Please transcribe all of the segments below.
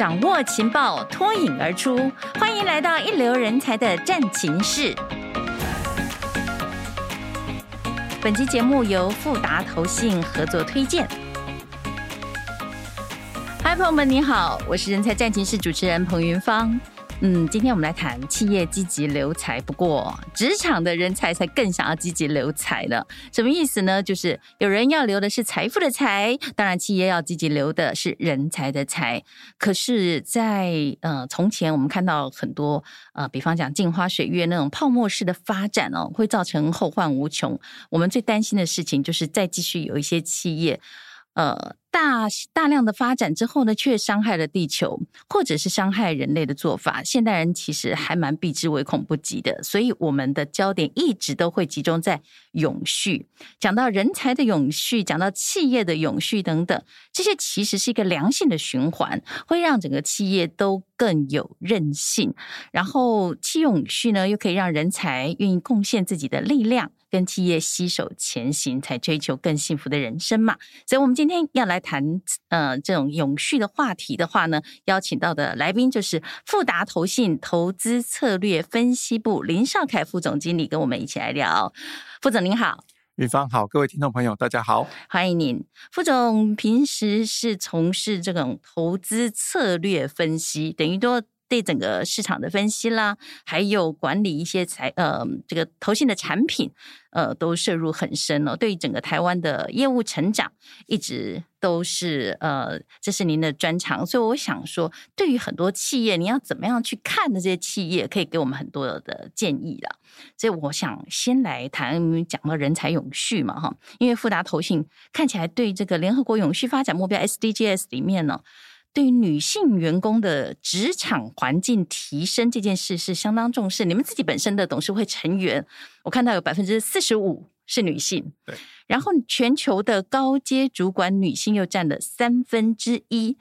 掌握情报，脱颖而出。欢迎来到一流人才的战情室。本期节目由富达投信合作推荐。嗨，朋友们，你好，我是人才战情室主持人彭云芳。嗯，今天我们来谈企业积极留才，不过职场的人才才更想要积极留才呢。什么意思呢？就是有人要留的是财富的财，当然企业要积极留的是人才的才。可是在，在呃从前我们看到很多呃，比方讲镜花水月那种泡沫式的发展哦，会造成后患无穷。我们最担心的事情就是再继续有一些企业。呃，大大量的发展之后呢，却伤害了地球，或者是伤害人类的做法，现代人其实还蛮避之唯恐不及的。所以，我们的焦点一直都会集中在永续。讲到人才的永续，讲到企业的永续等等，这些其实是一个良性的循环，会让整个企业都更有韧性。然后，企永续呢，又可以让人才愿意贡献自己的力量。跟企业携手前行，才追求更幸福的人生嘛。所以，我们今天要来谈呃这种永续的话题的话呢，邀请到的来宾就是富达投信投资策略分析部林少凯副总经理，跟我们一起来聊。副总您好，云芳好，各位听众朋友大家好，欢迎您。副总平时是从事这种投资策略分析，等于说。对整个市场的分析啦，还有管理一些财呃这个投信的产品，呃都涉入很深哦。对整个台湾的业务成长，一直都是呃这是您的专长，所以我想说，对于很多企业，你要怎么样去看的这些企业，可以给我们很多的建议了。所以我想先来谈讲到人才永续嘛哈，因为富达投信看起来对这个联合国永续发展目标 SDGs 里面呢。对于女性员工的职场环境提升这件事是相当重视。你们自己本身的董事会成员，我看到有百分之四十五是女性，对。然后全球的高阶主管女性又占了三分之一，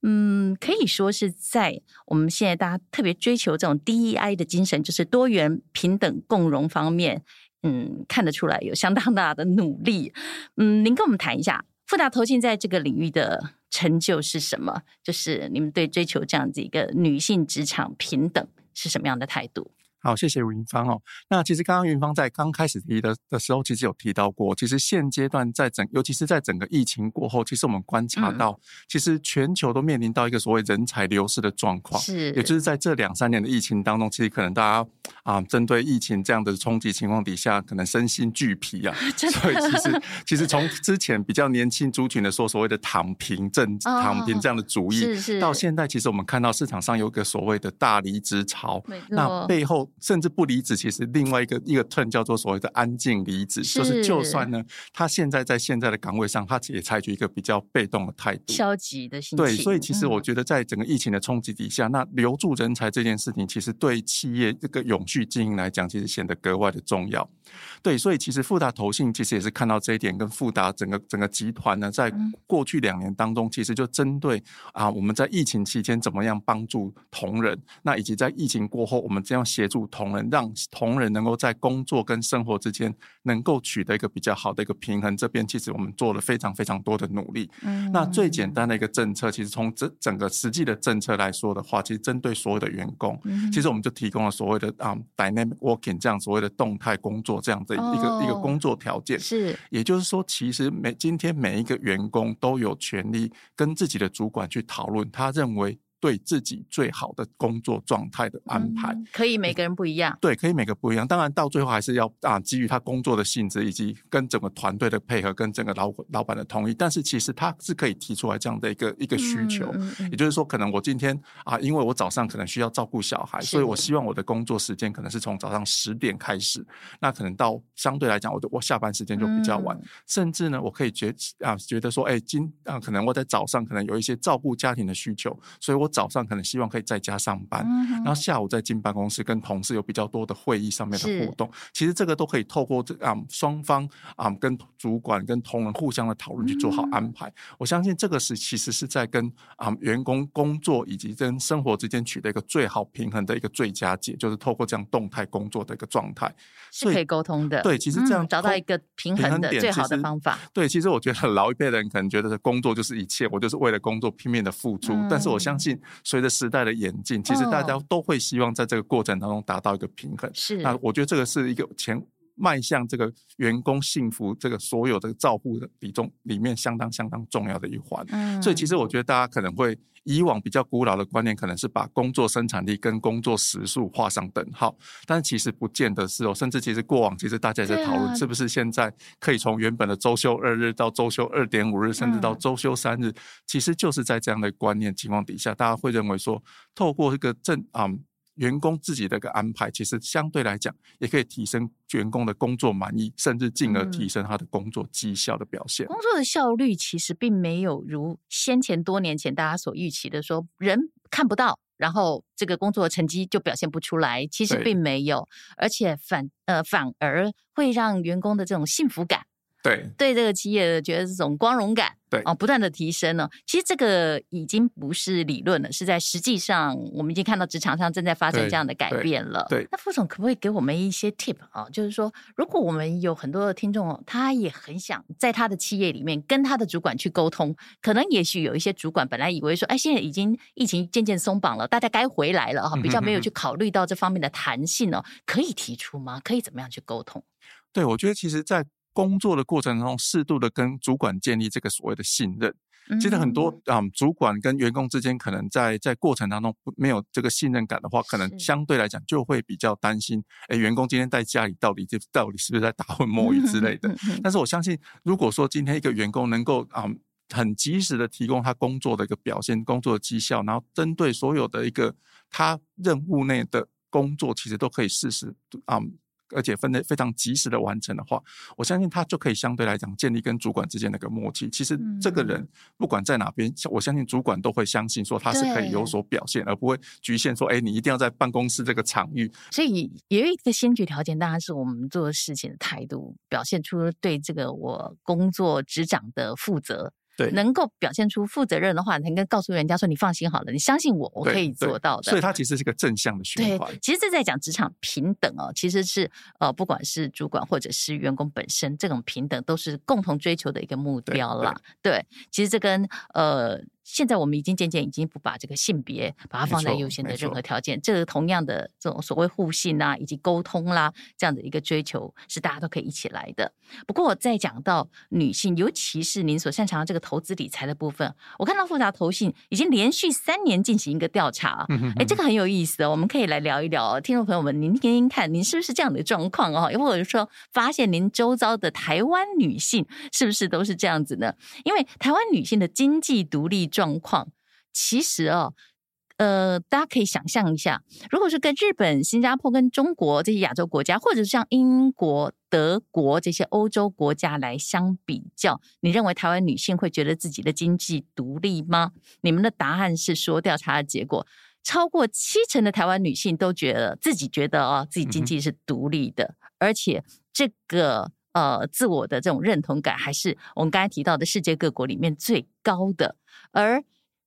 嗯，可以说是在我们现在大家特别追求这种 DEI 的精神，就是多元、平等、共融方面，嗯，看得出来有相当大的努力。嗯，您跟我们谈一下富达投信在这个领域的。成就是什么？就是你们对追求这样子一个女性职场平等是什么样的态度？好，谢谢云芳哦。那其实刚刚云芳在刚开始提的的时候，其实有提到过，其实现阶段在整，尤其是在整个疫情过后，其实我们观察到，嗯、其实全球都面临到一个所谓人才流失的状况。是，也就是在这两三年的疫情当中，其实可能大家啊，针对疫情这样的冲击情况底下，可能身心俱疲啊。所以其实其实从之前比较年轻族群的说所谓的躺平政、哦、躺平这样的主义，是是到现在，其实我们看到市场上有一个所谓的大离职潮，那背后。甚至不离职，其实另外一个一个 turn 叫做所谓的安静离职，就是就算呢，他现在在现在的岗位上，他也采取一个比较被动的态度，消极的心情。对，所以其实我觉得，在整个疫情的冲击底下，嗯、那留住人才这件事情，其实对企业这个永续经营来讲，其实显得格外的重要。对，所以其实富达投信其实也是看到这一点，跟富达整个整个集团呢，在过去两年当中，其实就针对啊，我们在疫情期间怎么样帮助同仁，那以及在疫情过后，我们这样协助同仁，让同仁能够在工作跟生活之间能够取得一个比较好的一个平衡。这边其实我们做了非常非常多的努力。嗯，那最简单的一个政策，其实从整整个实际的政策来说的话，其实针对所有的员工，其实我们就提供了所谓的啊 dynamic working 这样所谓的动态工作这样的。一个、oh, 一个工作条件是，也就是说，其实每今天每一个员工都有权利跟自己的主管去讨论，他认为。对自己最好的工作状态的安排，嗯，可以每个人不一样。对，可以每个不一样。当然，到最后还是要啊，基于他工作的性质以及跟整个团队的配合，跟整个老老板的同意。但是，其实他是可以提出来这样的一个一个需求。也就是说，可能我今天啊，因为我早上可能需要照顾小孩，所以我希望我的工作时间可能是从早上十点开始。那可能到相对来讲，我的我下班时间就比较晚。嗯、甚至呢，我可以觉啊，觉得说，哎，今啊，可能我在早上可能有一些照顾家庭的需求，所以我。早上可能希望可以在家上班，嗯、然后下午再进办公室跟同事有比较多的会议上面的互动。其实这个都可以透过这啊双方啊跟主管跟同仁互相的讨论去做好安排。嗯、我相信这个是其实是在跟啊员工工作以及跟生活之间取得一个最好平衡的一个最佳解，就是透过这样动态工作的一个状态是可以沟通的。对，其实这样、嗯、找到一个平衡的最好的方法。对，其实我觉得老一辈的人可能觉得工作就是一切，我就是为了工作拼命的付出。嗯、但是我相信。随着时代的演进，其实大家都会希望在这个过程当中达到一个平衡。是，那我觉得这个是一个前。迈向这个员工幸福，这个所有的照顾的比重里面相当相当重要的一环。嗯，所以其实我觉得大家可能会以往比较古老的观念，可能是把工作生产力跟工作时数画上等号，但是其实不见得是哦。甚至其实过往其实大家也在讨论，是不是现在可以从原本的周休二日到周休二点五日，甚至到周休三日，其实就是在这样的观念情况底下，大家会认为说，透过这个正啊。嗯员工自己的一个安排，其实相对来讲，也可以提升员工的工作满意，甚至进而提升他的工作绩效的表现。工作的效率其实并没有如先前多年前大家所预期的说，人看不到，然后这个工作成绩就表现不出来。其实并没有，而且反呃反而会让员工的这种幸福感。对，对这个企业的觉得这种光荣感，对哦，不断的提升呢。其实这个已经不是理论了，是在实际上，我们已经看到职场上正在发生这样的改变了。对，对那副总可不可以给我们一些 tip 啊？就是说，如果我们有很多的听众，他也很想在他的企业里面跟他的主管去沟通，可能也许有一些主管本来以为说，哎，现在已经疫情渐渐松绑了，大家该回来了哈，比较没有去考虑到这方面的弹性呢，可以提出吗？可以怎么样去沟通？对，我觉得其实，在工作的过程中，适度的跟主管建立这个所谓的信任。其实很多啊、嗯，主管跟员工之间可能在在过程当中没有这个信任感的话，可能相对来讲就会比较担心。哎，员工今天在家里到底这到底是不是在打混摸鱼之类的？但是我相信，如果说今天一个员工能够啊，很及时的提供他工作的一个表现、工作的绩效，然后针对所有的一个他任务内的工作，其实都可以适时啊。而且分得非常及时的完成的话，我相信他就可以相对来讲建立跟主管之间的一个默契。其实这个人不管在哪边，我相信主管都会相信说他是可以有所表现，而不会局限说，哎，你一定要在办公室这个场域。所以有一个先决条件，当然是我们做事情的态度，表现出对这个我工作职掌的负责。对，能够表现出负责任的话，能够告诉人家说：“你放心好了，你相信我，我可以做到的。”所以它其实是一个正向的循环。其实这在讲职场平等哦，其实是呃，不管是主管或者是员工本身，这种平等都是共同追求的一个目标啦。对，对，其实这跟呃。现在我们已经渐渐已经不把这个性别把它放在优先的任何条件，这个同样的这种所谓互信啊，以及沟通啦，这样的一个追求是大家都可以一起来的。不过在讲到女性，尤其是您所擅长的这个投资理财的部分，我看到富达投信已经连续三年进行一个调查，哎，这个很有意思哦，我们可以来聊一聊，听众朋友们，您听听看，您是不是这样的状况哦？或者说发现您周遭的台湾女性是不是都是这样子呢？因为台湾女性的经济独立。状况其实哦，呃，大家可以想象一下，如果是跟日本、新加坡、跟中国这些亚洲国家，或者是像英国、德国这些欧洲国家来相比较，你认为台湾女性会觉得自己的经济独立吗？你们的答案是说，调查的结果，超过七成的台湾女性都觉得自己觉得哦，自己经济是独立的，嗯、而且这个呃，自我的这种认同感，还是我们刚才提到的世界各国里面最高的。而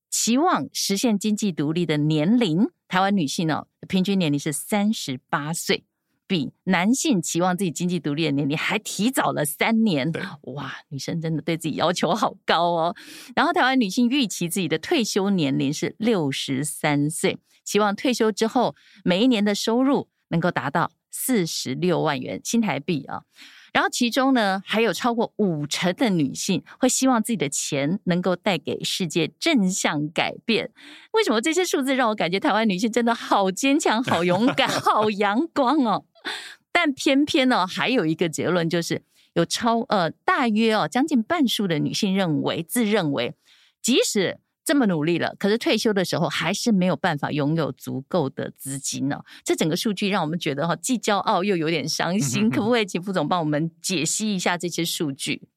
期望实现经济独立的年龄，台湾女性哦，平均年龄是三十八岁，比男性期望自己经济独立的年龄还提早了三年。哇，女生真的对自己要求好高哦。然后，台湾女性预期自己的退休年龄是六十三岁，期望退休之后每一年的收入能够达到四十六万元新台币啊。然后其中呢，还有超过五成的女性会希望自己的钱能够带给世界正向改变。为什么这些数字让我感觉台湾女性真的好坚强、好勇敢、好阳光哦？但偏偏呢，还有一个结论，就是有超呃大约哦将近半数的女性认为，自认为即使。这么努力了，可是退休的时候还是没有办法拥有足够的资金呢？这整个数据让我们觉得哈，既骄傲又有点伤心。可不可以请副总帮我们解析一下这些数据？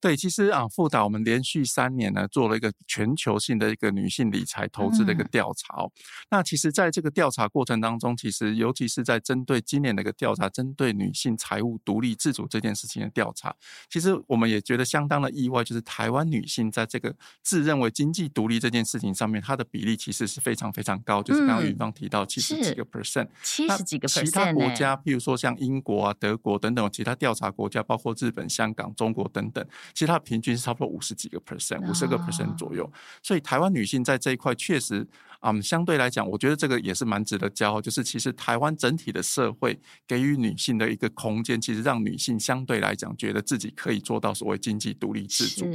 对，其实啊，富达我们连续三年呢做了一个全球性的一个女性理财投资的一个调查。嗯、那其实，在这个调查过程当中，其实尤其是在针对今年的一个调查，针对女性财务独立自主这件事情的调查，其实我们也觉得相当的意外，就是台湾女性在这个自认为经济独立这件事情上面，它的比例其实是非常非常高，就是刚刚云芳提到七十几个 percent，七十几个 percent。其他国家，譬如说像英国啊、德国等等其他调查国家，包括日本、香港、中国等等。其实它平均是差不多五十几个 percent，五十个 percent 左右。所以台湾女性在这一块确实。嗯，相对来讲，我觉得这个也是蛮值得骄傲。就是其实台湾整体的社会给予女性的一个空间，其实让女性相对来讲觉得自己可以做到所谓经济独立自主。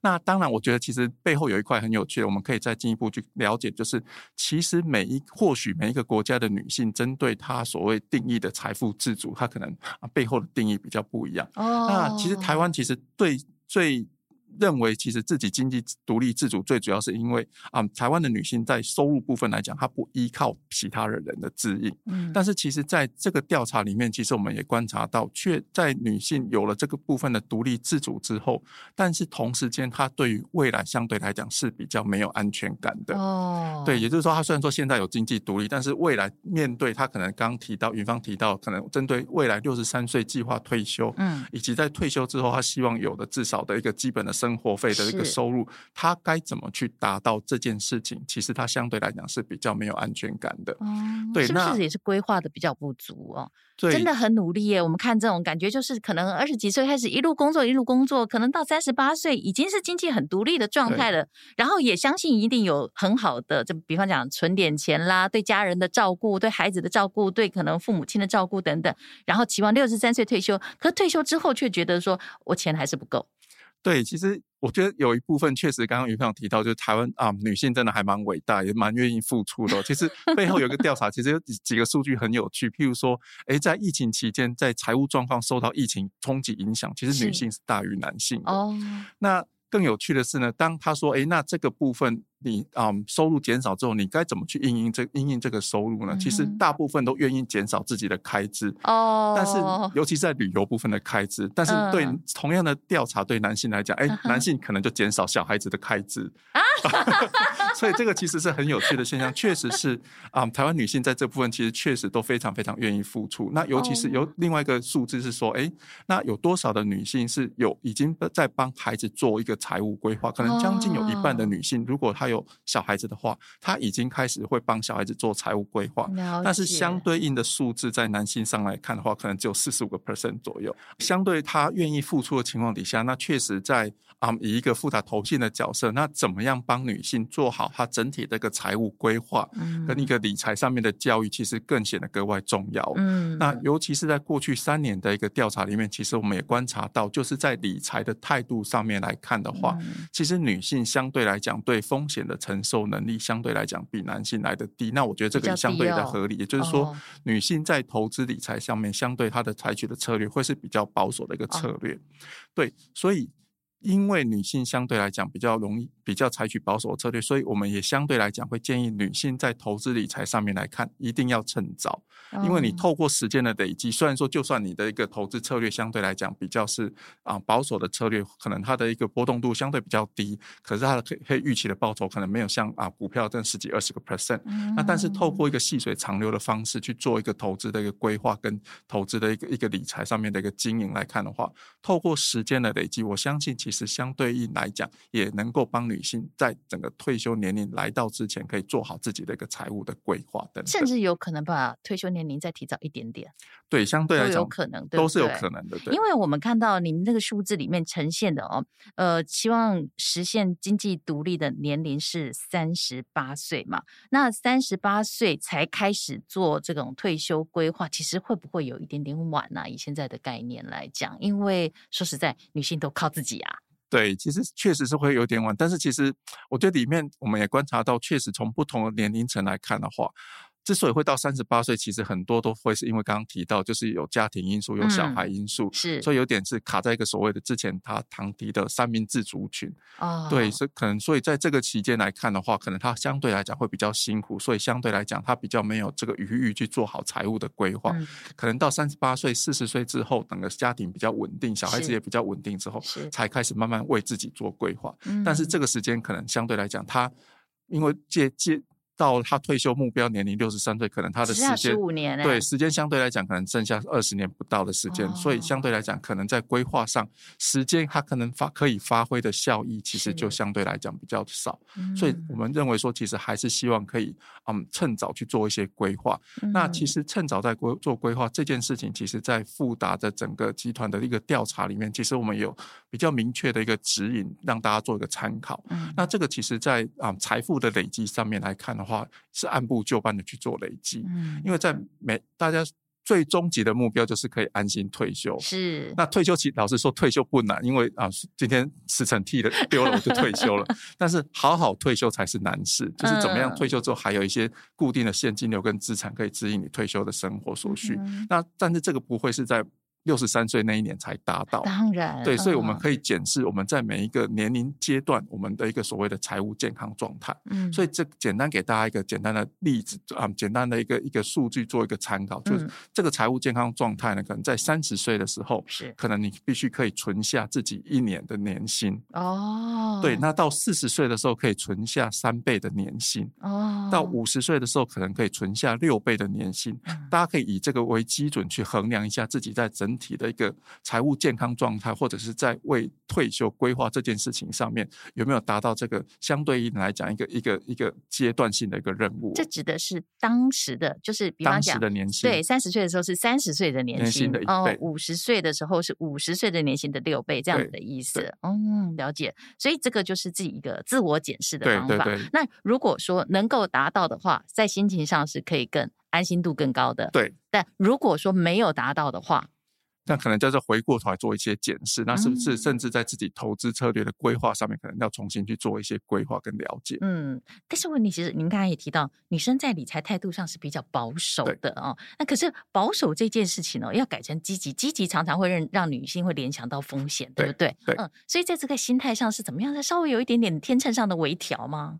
那当然，我觉得其实背后有一块很有趣的，我们可以再进一步去了解，就是其实每一或许每一个国家的女性针对她所谓定义的财富自主，她可能背后的定义比较不一样。哦，那其实台湾其实对最。认为其实自己经济独立自主，最主要是因为啊、嗯，台湾的女性在收入部分来讲，她不依靠其他的人的指引。嗯，但是其实在这个调查里面，其实我们也观察到，却在女性有了这个部分的独立自主之后，但是同时间她对于未来相对来讲是比较没有安全感的。哦，对，也就是说，她虽然说现在有经济独立，但是未来面对她可能刚刚提到云芳提到，可能针对未来六十三岁计划退休，嗯，以及在退休之后，她希望有的至少的一个基本的。生活费的一个收入，他该怎么去达到这件事情？其实他相对来讲是比较没有安全感的。嗯，对，是不是也是规划的比较不足哦？对，真的很努力耶。我们看这种感觉，就是可能二十几岁开始一路工作，一路工作，可能到三十八岁已经是经济很独立的状态了。然后也相信一定有很好的，就比方讲存点钱啦，对家人的照顾，对孩子的照顾，对可能父母亲的照顾等等。然后期望六十三岁退休，可退休之后却觉得说我钱还是不够。对，其实我觉得有一部分确实，刚刚云芳提到，就是台湾啊，女性真的还蛮伟大，也蛮愿意付出的。其实背后有一个调查，其实有几几个数据很有趣。譬如说，诶，在疫情期间，在财务状况受到疫情冲击影响，其实女性是大于男性的。哦，那更有趣的是呢，当他说，诶，那这个部分。你啊、嗯，收入减少之后，你该怎么去应应这应应这个收入呢？嗯、其实大部分都愿意减少自己的开支。哦，但是尤其是在旅游部分的开支，但是对同样的调查，对男性来讲，哎、嗯，男性可能就减少小孩子的开支啊，所以这个其实是很有趣的现象，确实是啊、嗯，台湾女性在这部分其实确实都非常非常愿意付出。那尤其是有另外一个数字是说，哎，那有多少的女性是有已经在帮孩子做一个财务规划？可能将近有一半的女性，如果她有小孩子的话，他已经开始会帮小孩子做财务规划，但是相对应的数字在男性上来看的话，可能只有四十五个 percent 左右。相对他愿意付出的情况底下，那确实在啊、嗯、以一个复杂投信的角色，那怎么样帮女性做好她整体的一个财务规划跟一个理财上面的教育，其实更显得格外重要。嗯，那尤其是在过去三年的一个调查里面，其实我们也观察到，就是在理财的态度上面来看的话，其实女性相对来讲对风险的承受能力相对来讲比男性来的低，那我觉得这个也相对的合理，也就是说，女性在投资理财上面，相对她的采取的策略会是比较保守的一个策略，对，所以。因为女性相对来讲比较容易，比较采取保守策略，所以我们也相对来讲会建议女性在投资理财上面来看，一定要趁早。因为你透过时间的累积，虽然说就算你的一个投资策略相对来讲比较是啊保守的策略，可能它的一个波动度相对比较低，可是它的可可以预期的报酬可能没有像啊股票这十几二十个 percent。那但是透过一个细水长流的方式去做一个投资的一个规划跟投资的一个一个理财上面的一个经营来看的话，透过时间的累积，我相信其实相对应来讲也能够帮女性在整个退休年龄来到之前，可以做好自己的一个财务的规划等等，甚至有可能把退休年。龄再提早一点点，对，相对来讲有可能，对都是有可能的。对，因为我们看到你们这个数字里面呈现的哦，呃，希望实现经济独立的年龄是三十八岁嘛？那三十八岁才开始做这种退休规划，其实会不会有一点点晚呢？以现在的概念来讲，因为说实在，女性都靠自己啊。对，其实确实是会有点晚，但是其实我觉得里面我们也观察到，确实从不同的年龄层来看的话。之所以会到三十八岁，其实很多都会是因为刚刚提到，就是有家庭因素、有小孩因素，嗯、是，所以有点是卡在一个所谓的之前他常提的三明治族群。哦，对，所以可能所以在这个期间来看的话，可能他相对来讲会比较辛苦，所以相对来讲他比较没有这个余裕去做好财务的规划。嗯、可能到三十八岁、四十岁之后，整个家庭比较稳定，小孩子也比较稳定之后，才开始慢慢为自己做规划。嗯、但是这个时间可能相对来讲，他因为借借。到他退休目标年龄六十三岁，可能他的时间十五年，对时间相对来讲，可能剩下二十年不到的时间，哦、所以相对来讲，可能在规划上，时间他可能发可以发挥的效益，其实就相对来讲比较少。所以我们认为说，其实还是希望可以嗯趁早去做一些规划。嗯、那其实趁早在规做规划这件事情，其实在富达的整个集团的一个调查里面，其实我们有比较明确的一个指引，让大家做一个参考。嗯、那这个其实在啊财富的累积上面来看的话，是按部就班的去做累积，嗯，因为在每大家最终极的目标就是可以安心退休。是，那退休其实老实说退休不难，因为啊，今天辞呈替了丢了我就退休了。但是好好退休才是难事，就是怎么样退休之后还有一些固定的现金流跟资产可以指引你退休的生活所需。嗯、那但是这个不会是在。六十三岁那一年才达到，当然对，所以我们可以检视我们在每一个年龄阶段我们的一个所谓的财务健康状态。嗯，所以这简单给大家一个简单的例子啊，简单的一个一个数据做一个参考，就是这个财务健康状态呢，可能在三十岁的时候是。可能你必须可以存下自己一年的年薪。哦，对，那到四十岁的时候可以存下三倍的年薪哦，到五十岁的时候可能可以存下六倍的年薪，大家可以以这个为基准去衡量一下自己在整体的一个财务健康状态，或者是在为退休规划这件事情上面，有没有达到这个相对应来讲一个一个一个阶段性的一个任务？这指的是当时的，就是比方讲的年薪，对，三十岁的时候是三十岁的年薪，的哦，五十岁的时候是五十岁的年薪的六倍，这样子的意思。嗯，了解。所以这个就是自己一个自我检视的方法。对对对。那如果说能够达到的话，在心情上是可以更安心度更高的。对。但如果说没有达到的话，那可能就是回过头来做一些检视，那是不是甚至在自己投资策略的规划上面，可能要重新去做一些规划跟了解？嗯，但是问题其实您刚才也提到，女生在理财态度上是比较保守的哦。那可是保守这件事情呢，要改成积极，积极常常会让让女性会联想到风险，对不对？对，嗯，所以在这个心态上是怎么样在？稍微有一点点天秤上的微调吗？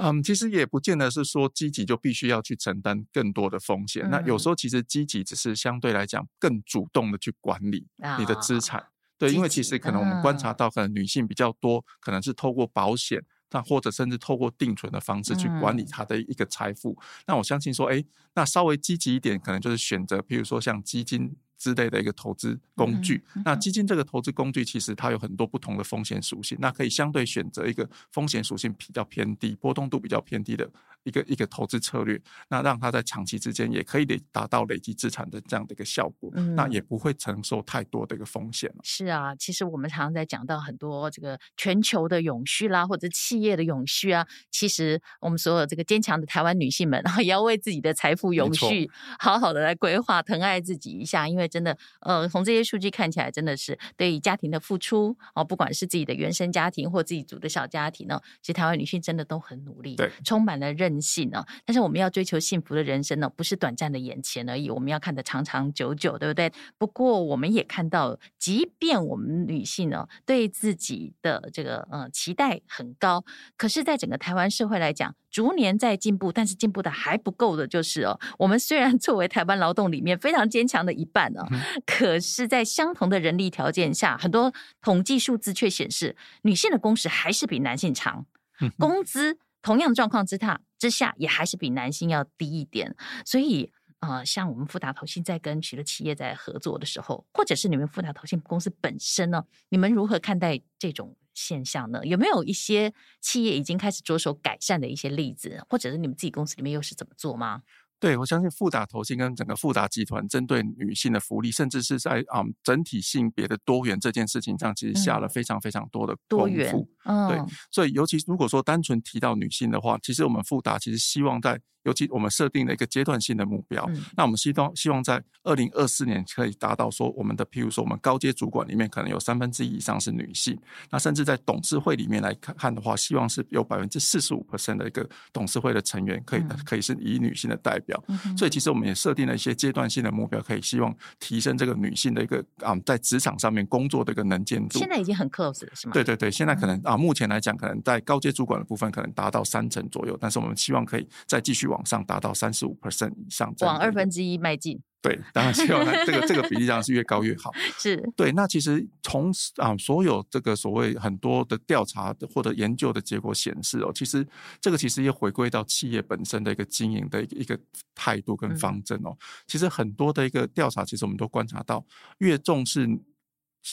嗯，其实也不见得是说积极就必须要去承担更多的风险。嗯、那有时候其实积极只是相对来讲更主动的去管理你的资产。哦、对，因为其实可能我们观察到，可能女性比较多，嗯、可能是透过保险，那或者甚至透过定存的方式去管理她的一个财富。嗯、那我相信说，哎，那稍微积极一点，可能就是选择，譬如说像基金。之类的一个投资工具，嗯嗯、那基金这个投资工具其实它有很多不同的风险属性，那可以相对选择一个风险属性比较偏低、波动度比较偏低的一个一个投资策略，那让它在长期之间也可以累达到累积资产的这样的一个效果，嗯、那也不会承受太多的一个风险。是啊，其实我们常常在讲到很多这个全球的永续啦，或者企业的永续啊，其实我们所有这个坚强的台湾女性们，然后也要为自己的财富永续好好的来规划、疼爱自己一下，因为。真的，呃，从这些数据看起来，真的是对于家庭的付出哦，不管是自己的原生家庭或自己组的小家庭呢，其实台湾女性真的都很努力，对，充满了韧性呢。但是我们要追求幸福的人生呢，不是短暂的眼前而已，我们要看得长长久久，对不对？不过我们也看到，即便我们女性呢，对自己的这个呃期待很高，可是，在整个台湾社会来讲，逐年在进步，但是进步的还不够的，就是哦，我们虽然作为台湾劳动里面非常坚强的一半呢，嗯、可是，在相同的人力条件下，很多统计数字却显示，女性的工时还是比男性长，嗯、工资同样状况之下之下，也还是比男性要低一点。所以，呃，像我们富达投信在跟许多企业在合作的时候，或者是你们富达投信公司本身呢，你们如何看待这种现象呢？有没有一些企业已经开始着手改善的一些例子，或者是你们自己公司里面又是怎么做吗？对，我相信富达投信跟整个富达集团针对女性的福利，甚至是在啊、嗯、整体性别的多元这件事情上，其实下了非常非常多的功夫。对，所以尤其如果说单纯提到女性的话，其实我们富达其实希望在。尤其我们设定了一个阶段性的目标，嗯、那我们希望希望在二零二四年可以达到说，我们的譬如说我们高阶主管里面可能有三分之一以上是女性，那甚至在董事会里面来看看的话，希望是有百分之四十五 percent 的一个董事会的成员可以、嗯、可以是以女性的代表，嗯、所以其实我们也设定了一些阶段性的目标，可以希望提升这个女性的一个啊在职场上面工作的一个能见度。现在已经很 close 了，是吗？对对对，现在可能啊目前来讲，可能在高阶主管的部分可能达到三成左右，但是我们希望可以再继续往上达到三。十五 percent 以上，往二分之一迈进。对，当然希望这个这个比例当然是越高越好。是对。那其实从啊所有这个所谓很多的调查的或者研究的结果显示哦，其实这个其实也回归到企业本身的一个经营的一个一个态度跟方针哦。其实很多的一个调查，其实我们都观察到，越重视。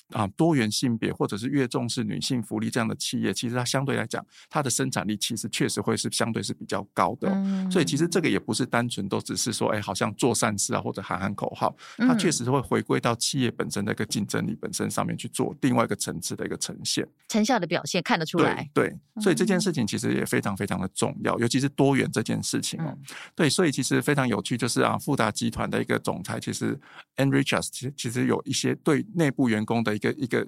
啊，多元性别或者是越重视女性福利这样的企业，其实它相对来讲，它的生产力其实确实会是相对是比较高的。嗯。所以其实这个也不是单纯都只是说，哎，好像做善事啊，或者喊喊口号，它确实会回归到企业本身的一个竞争力本身上面去做另外一个层次的一个呈现，成效的表现看得出来。对，对，所以这件事情其实也非常非常的重要，尤其是多元这件事情哦。对，所以其实非常有趣，就是啊，富达集团的一个总裁，其实 Ann Richards 其实其实有一些对内部员工的一个一个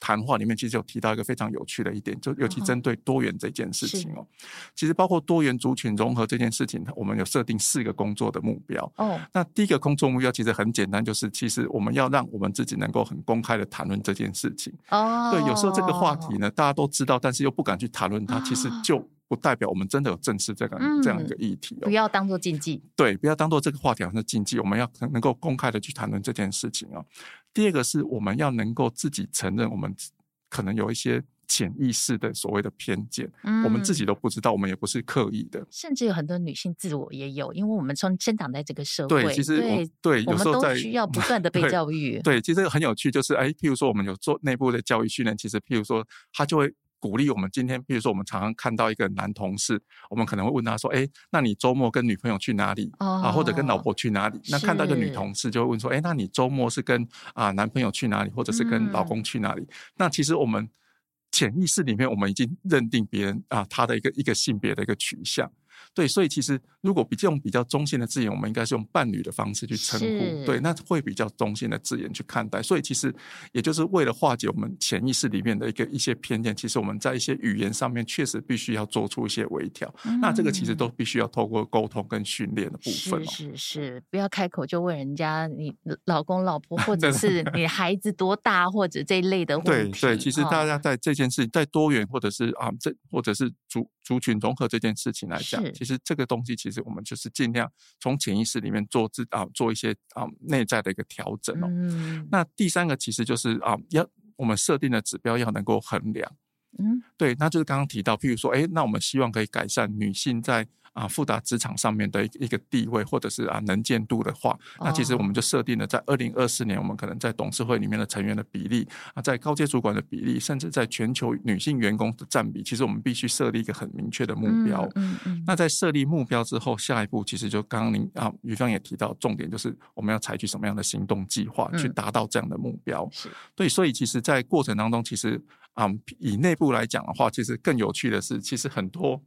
谈话里面，其实有提到一个非常有趣的一点，就尤其针对多元这件事情哦。其实包括多元族群融合这件事情，我们有设定四个工作的目标。哦，那第一个工作目标其实很简单，就是其实我们要让我们自己能够很公开的谈论这件事情。哦，对，有时候这个话题呢，大家都知道，但是又不敢去谈论它，其实就。不代表我们真的有正视这个、嗯、这样一个议题、哦，不要当做禁忌。对，不要当做这个话题好像是禁忌，我们要能够公开的去谈论这件事情哦。第二个是我们要能够自己承认，我们可能有一些潜意识的所谓的偏见、嗯，我们自己都不知道，我们也不是刻意的。甚至有很多女性自我也有，因为我们从生长在这个社会，对，其实对，对，有时候在需要不断的被教育。对，对，其实很有趣，就是哎，譬如说我们有做内部的教育训练，其实譬如说他就会。鼓励我们今天，比如说我们常常看到一个男同事，我们可能会问他说：“哎，那你周末跟女朋友去哪里？啊，或者跟老婆去哪里？”那看到一个女同事就会问说：“哎，那你周末是跟啊男朋友去哪里，或者是跟老公去哪里？”那其实我们潜意识里面，我们已经认定别人啊他的一个一个性别的一个取向。对，所以其实如果比这种比较中性的字眼，我们应该是用伴侣的方式去称呼，对，那会比较中性的字眼去看待。所以其实也就是为了化解我们潜意识里面的一个一些偏见，其实我们在一些语言上面确实必须要做出一些微调。嗯、那这个其实都必须要透过沟通跟训练的部分、哦。是是是，不要开口就问人家你老公老婆，或者是你孩子多大，或者这一类的问题。对对，其实大家在这件事情，在多元或者是啊这或者是族族群融合这件事情来讲，其实这个东西其实我们就是尽量从潜意识里面做自啊做一些啊内在的一个调整哦。嗯。那第三个其实就是啊要我们设定的指标要能够衡量。嗯。对，那就是刚刚提到，譬如说，哎，那我们希望可以改善女性在。啊，富达职场上面的一一个地位，或者是啊能见度的话，那其实我们就设定了，在二零二四年，我们可能在董事会里面的成员的比例啊，在高阶主管的比例，甚至在全球女性员工的占比，其实我们必须设立一个很明确的目标。嗯嗯。那在设立目标之后，下一步其实就刚刚您啊，于芳也提到，重点就是我们要采取什么样的行动计划去达到这样的目标。是。对，所以其实，在过程当中，其实啊，以内部来讲的话，其实更有趣的是，其实很多。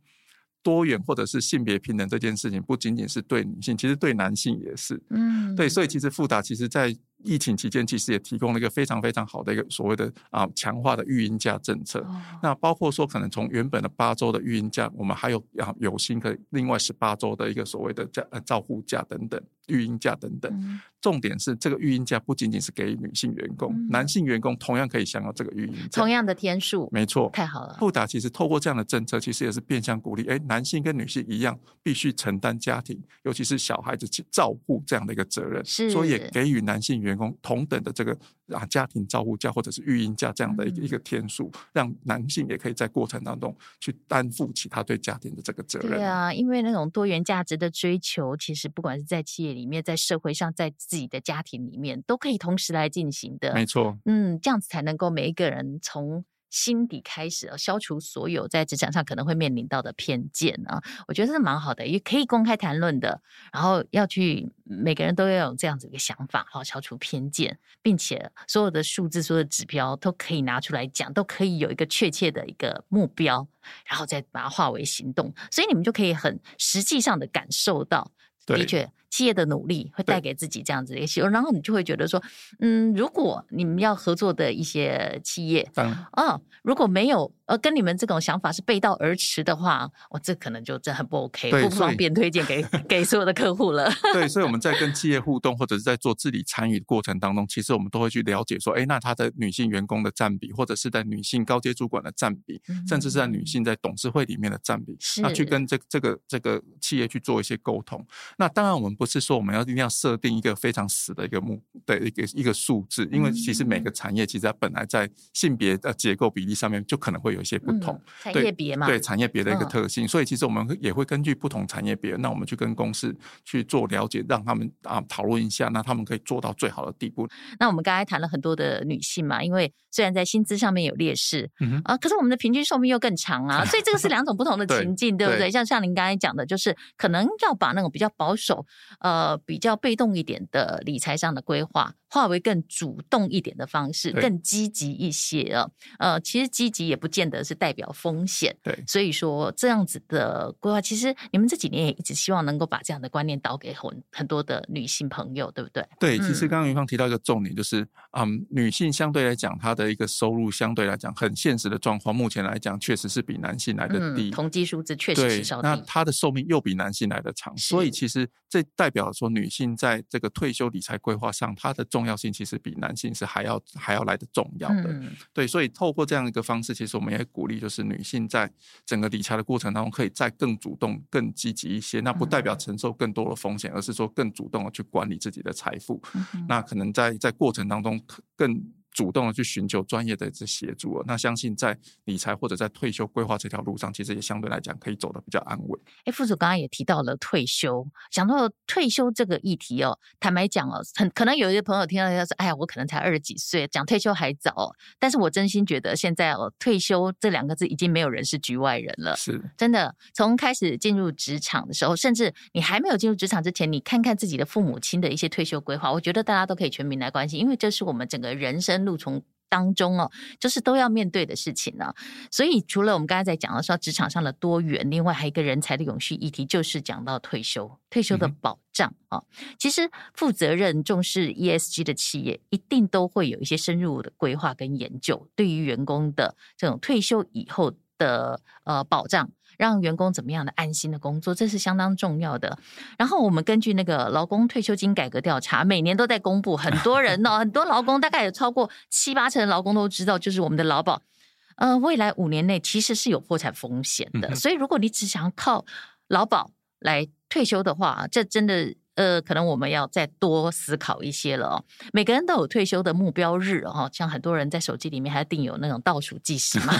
多元或者是性别平等这件事情，不仅仅是对女性，其实对男性也是。嗯，对，所以其实富达其实在疫情期间，其实也提供了一个非常非常好的一个所谓的啊强化的育婴假政策。哦。那包括说，可能从原本的八周的育婴假，我们还有啊有新的另外十八周的一个所谓的假呃照护假等等。育婴假等等，嗯，重点是这个育婴假不仅仅是给女性员工，嗯，男性员工同样可以享有这个育婴假，同样的天数，没错，太好了。富达其实透过这样的政策，其实也是变相鼓励，哎，男性跟女性一样，必须承担家庭，尤其是小孩子去照顾这样的一个责任，是，所以也给予男性员工同等的这个啊家庭照护假或者是育婴假这样的一个一个天数，嗯，让男性也可以在过程当中去担负起他对家庭的这个责任。对啊，因为那种多元价值的追求，其实不管是在企业里面，在社会上，在自己的家庭里面，都可以同时来进行的。没错，嗯，这样子才能够每一个人从心底开始，消除所有在职场上可能会面临到的偏见啊。我觉得是蛮好的，也可以公开谈论的。然后要去每个人都要有这样子一个想法，好，消除偏见，并且所有的数字、所有的指标都可以拿出来讲，都可以有一个确切的一个目标，然后再把它化为行动。所以你们就可以很实际上的感受到，的确。企业的努力会带给自己这样子的一个希望，然后你就会觉得说，嗯，如果你们要合作的一些企业，嗯、哦，如果没有呃跟你们这种想法是背道而驰的话，我这可能就真很不 OK，不方便推荐给 给所有的客户了。对，所以我们在跟企业互动或者是在做治理参与的过程当中，其实我们都会去了解说，哎，那他的女性员工的占比，或者是在女性高阶主管的占比，嗯，甚至是在女性在董事会里面的占比，那去跟这这个这个企业去做一些沟通。那当然我们。不是说我们要一定要设定一个非常死的一个目的一个一个数字，因为其实每个产业其实它本来在性别的结构比例上面就可能会有一些不同，产业别嘛，对产业别的一个特性，所以其实我们也会根据不同产业别，那我们去跟公司去做了解，让他们啊讨论一下，那他们可以做到最好的地步。那我们刚才谈了很多的女性嘛，因为虽然在薪资上面有劣势，嗯啊，可是我们的平均寿命又更长啊，所以这个是两种不同的 情境，对，对？不对？像像您刚才讲的，就是可能要把那种比较保守、呃比较被动一点的理财上的规划，化为更主动一点的方式，更积极一些啊。呃，其实积极也不见得是代表风险，对。所以说这样子的规划，其实你们这几年也一直希望能够把这样的观念导给很很多的女性朋友，对不对？对，其实刚刚云芳提到一个重点，就是嗯，女性相对来讲，她的一个收入相对来讲很现实的状况，目前来讲确实是比男性来的低，同基数字确实是稍低。那她的寿命又比男性来的长，所以其实这代表说女性在这个退休理财规划上，它的重要性其实比男性是还要还要来的重要的。嗯、对，所以透过这样一个方式，其实我们也鼓励，就是女性在整个理财的过程当中，可以再更主动、更积极一些。那不代表承受更多的风险，而是说更主动的去管理自己的财富。嗯、那可能在在过程当中更。主动的去寻求专业的这协助，那相信在理财或者在退休规划这条路上，其实也相对来讲可以走得比较安稳。哎，副主刚刚也提到了退休，讲到退休这个议题哦，坦白讲哦，很可能有一些朋友听到他说：“哎呀，我可能才二十几岁，讲退休还早。”但是我真心觉得现在哦，退休这两个字已经没有人是局外人了。是真的，从开始进入职场的时候，甚至你还没有进入职场之前，你看看自己的父母亲的一些退休规划，我觉得大家都可以全民来关心，因为这是我们整个人生路从当中哦，就是都要面对的事情呢。所以除了我们刚才在讲的说职场上的多元，另外还有一个人才的永续议题，就是讲到退休、退休的保障啊。其实负责任、重视 ESG 的企业，一定都会有一些深入的规划跟研究，对于员工的这种退休以后的呃保障。让员工怎么样的安心的工作，这是相当重要的。然后我们根据那个劳工退休金改革调查，每年都在公布，很多人呢，很多劳工大概有超过七八成的劳工都知道，就是我们的劳保，呃，未来五年内其实是有破产风险的。所以如果你只想靠劳保来退休的话，这真的。呃，可能我们要再多思考一些了哦。每个人都有退休的目标日哦，像很多人在手机里面还定有那种倒数计时嘛，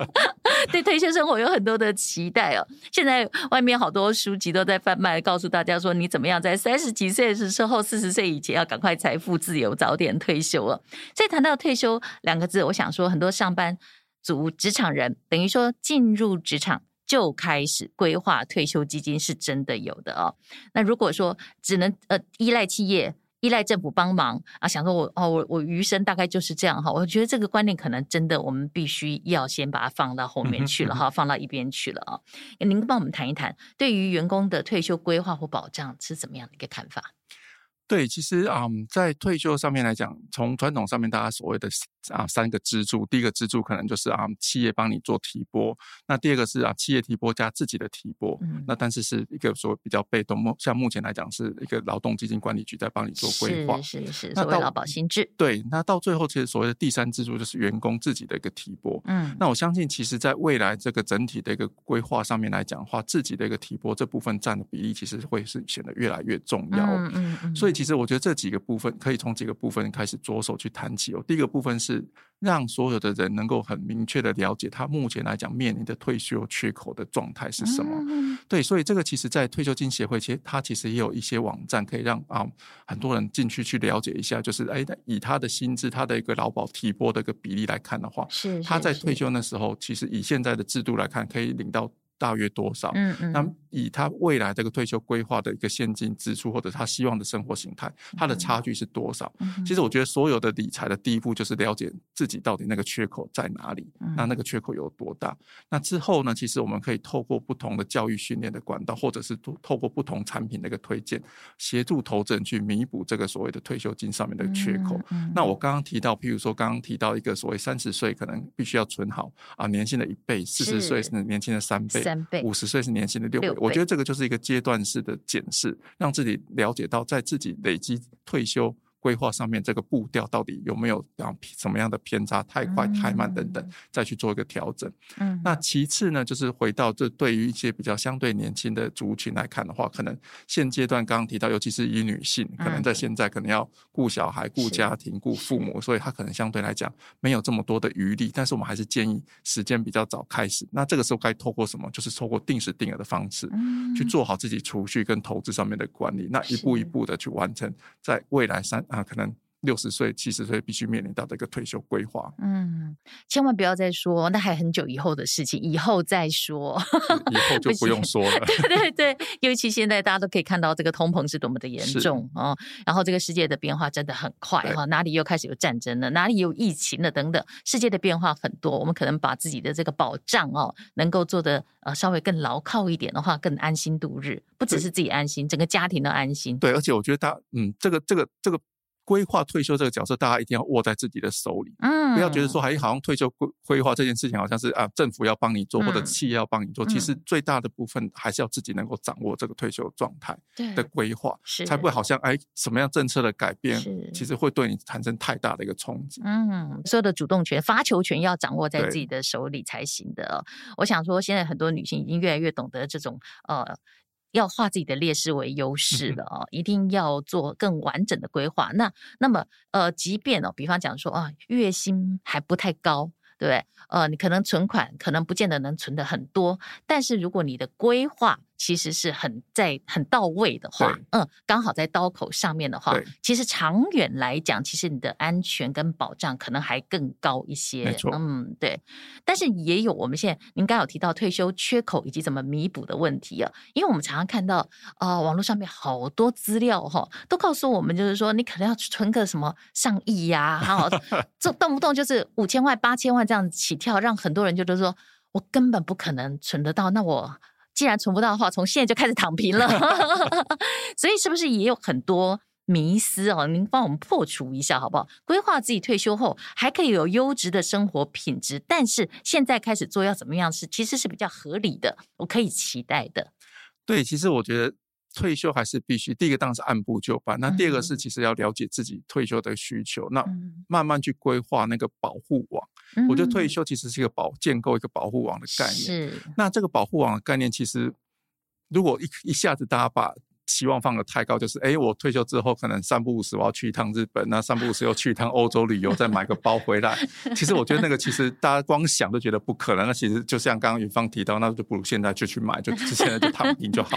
对退休生活有很多的期待哦。现在外面好多书籍都在贩卖，告诉大家说你怎么样在三十几岁的时候，四十岁以前要赶快财富自由，早点退休了。所以谈到退休两个字，我想说很多上班族、职场人，等于说进入职场。就开始规划退休基金是真的有的哦。那如果说只能呃依赖企业、依赖政府帮忙啊，想说我哦我我余生大概就是这样哈。我觉得这个观念可能真的我们必须要先把它放到后面去了哈，放到一边去了啊。您帮我们谈一谈，对于员工的退休规划或保障是怎么样的一个看法？对，其实啊、嗯，在退休上面来讲，从传统上面大家所谓的。啊，三个支柱，第一个支柱可能就是啊，企业帮你做提拨，那第二个是啊，企业提拨加自己的提拨，嗯，那但是是一个说比较被动，目像目前来讲是一个劳动基金管理局在帮你做规划，是是是，所谓劳保新制，对，那到最后其实所谓的第三支柱就是员工自己的一个提拨，嗯，那我相信其实在未来这个整体的一个规划上面来讲的话，自己的一个提拨这部分占的比例其实会是显得越来越重要，嗯嗯嗯，所以其实我觉得这几个部分可以从几个部分开始着手去谈起哦，第一个部分是。是让所有的人能够很明确的了解他目前来讲面临的退休缺口的状态是什么。嗯、对，所以这个其实，在退休金协会，其实他其实也有一些网站可以让啊很多人进去去了解一下，就是哎，以他的薪资、他的一个劳保提拨的一个比例来看的话，是，是他在退休的时候，其实以现在的制度来看，可以领到。大约多少？嗯嗯，那以他未来这个退休规划的一个现金支出，或者他希望的生活形态，他的差距是多少？嗯、其实我觉得所有的理财的第一步就是了解自己到底那个缺口在哪里，嗯、那那个缺口有多大？那之后呢？其实我们可以透过不同的教育训练的管道，或者是透过不同产品的一个推荐，协助投资人去弥补这个所谓的退休金上面的缺口。那我刚刚提到，譬如说刚刚提到一个所谓三十岁可能必须要存好啊，年薪的一倍；四十岁是年薪的三倍。五十岁是年薪的六倍，我觉得这个就是一个阶段式的检视，让自己了解到，在自己累积退休规划上面这个步调到底有没有啊什么样的偏差，太快太慢等等，再去做一个调整。嗯，那其次呢，就是回到这对于一些比较相对年轻的族群来看的话，可能现阶段刚刚提到，尤其是以女性，可能在现在可能要顾小孩、顾家庭、顾父母，所以她可能相对来讲没有这么多的余力。但是我们还是建议时间比较早开始。那这个时候该透过什么？就是透过定时定额的方式，去做好自己储蓄跟投资上面的管理。那一步一步的去完成，在未来三啊可能。六十岁、七十岁必须面临到的一个退休规划。嗯，千万不要再说，那还很久以后的事情，以后再说。以后就不用说了。对对对，尤其现在大家都可以看到这个通膨是多么的严重哦，然后这个世界的变化真的很快哈，哪里又开始有战争了，哪里有疫情了等等，世界的变化很多。我们可能把自己的这个保障哦，能够做得呃稍微更牢靠一点的话，更安心度日。不只是自己安心，整个家庭都安心。对，而且我觉得大嗯，这个这个这个。这个规划退休这个角色，大家一定要握在自己的手里，嗯，不要觉得说，哎，好像退休规规划这件事情，好像是啊，政府要帮你做，或者企业要帮你做。其实最大的部分还是要自己能够掌握这个退休状态的规划，才不会好像哎，什么样政策的改变，其实会对你产生太大的一个冲击。嗯，所有的主动权、发球权要掌握在自己的手里才行的。我想说，现在很多女性已经越来越懂得这种呃。要化自己的劣势为优势了哦！一定要做更完整的规划。那那么呃，即便哦，比方讲说啊，月薪还不太高，对不对？呃，你可能存款可能不见得能存的很多，但是如果你的规划，其实是很在很到位的话，嗯，刚好在刀口上面的话，其实长远来讲，其实你的安全跟保障可能还更高一些。没错，嗯，对。但是也有我们现在您刚有提到退休缺口以及怎么弥补的问题啊，因为我们常常看到啊、呃，网络上面好多资料哈，都告诉我们就是说，你可能要存个什么上亿呀、啊，然后这动不动就是五千万、八千万这样子起跳，让很多人就都说我根本不可能存得到，那我。既然存不到的话，从现在就开始躺平了。所以是不是也有很多迷思哦？您帮我们破除一下好不好？规划自己退休后还可以有优质的生活品质，但是现在开始做要怎么样是其实是比较合理的，我可以期待的。对，其实我觉得。退休还是必须，第一个当然是按部就班。那第二个是，其实要了解自己退休的需求，嗯、那慢慢去规划那个保护网。嗯、我觉得退休其实是一个保建构一个保护网的概念。是。那这个保护网的概念，其实如果一一下子大家把期望放得太高，就是哎，我退休之后可能三不五时我要去一趟日本，那三不五时又去一趟欧洲旅游，再买个包回来。其实我觉得那个其实大家光想都觉得不可能。那其实就像刚刚云芳提到，那就不如现在就去买，就现在就躺平就好。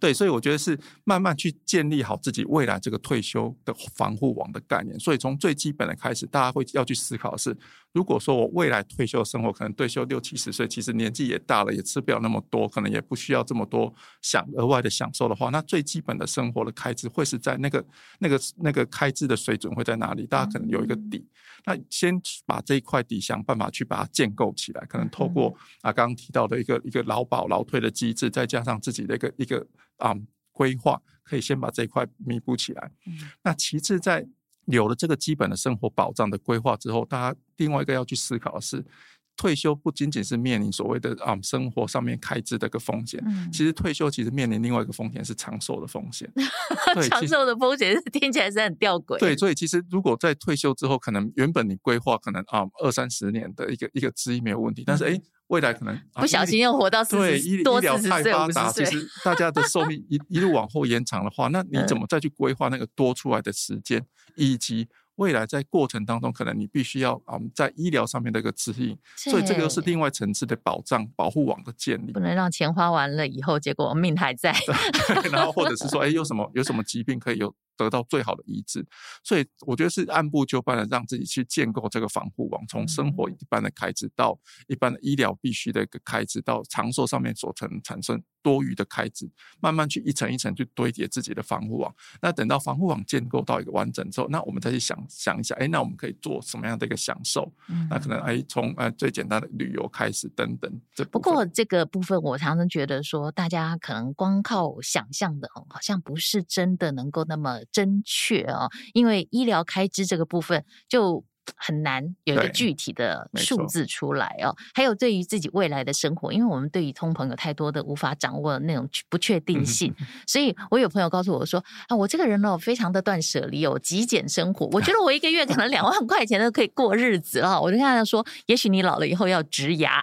对，所以我觉得是慢慢去建立好自己未来这个退休的防护网的概念。所以从最基本的开始，大家会要去思考的是。如果说我未来退休生活可能退休六七十岁，其实年纪也大了，也吃不了那么多，可能也不需要这么多享额外的享受的话，那最基本的生活的开支会是在那个那个那个开支的水准会在哪里？大家可能有一个底，那先把这一块底想办法去把它建构起来，可能透过啊刚刚提到的一个一个劳保劳退的机制，再加上自己的一个一个啊规划，可以先把这一块弥补起来。那其次在。有了这个基本的生活保障的规划之后，大家另外一个要去思考的是，退休不仅仅是面临所谓的啊生活上面开支的一个风险，嗯、其实退休其实面临另外一个风险是长寿的风险。长寿的风险听起来是很吊诡。对，所以其实如果在退休之后，可能原本你规划可能啊二三十年的一个一个资金没有问题，但是哎。嗯未来可能不小心又活到四对，医疗太发达，其实大家的寿命一一路往后延长的话，那你怎么再去规划那个多出来的时间，以及未来在过程当中，可能你必须要啊，在医疗上面的一个指引，所以这个又是另外层次的保障保护网的建立，不能让钱花完了以后，结果命还在，然后或者是说，哎，有什么有什么疾病可以有。得到最好的医治，所以我觉得是按部就班的让自己去建构这个防护网，从生活一般的开支到一般的医疗必须的一个开支，到长寿上面所成产生多余的开支，慢慢去一层一层去堆叠自己的防护网。那等到防护网建构到一个完整之后，那我们再去想想一下，哎，那我们可以做什么样的一个享受？那可能哎，从呃最简单的旅游开始等等。这不过这个部分，我常常觉得说，大家可能光靠想象的，好像不是真的能够那么。真确啊，因为医疗开支这个部分就很难有一个具体的数字出来哦。还有对于自己未来的生活，因为我们对于通膨有太多的无法掌握的那种不确定性，所以我有朋友告诉我说啊，我这个人哦，非常的断舍离哦，极简生活。我觉得我一个月可能两万块钱都可以过日子了。我就跟他说，也许你老了以后要植牙，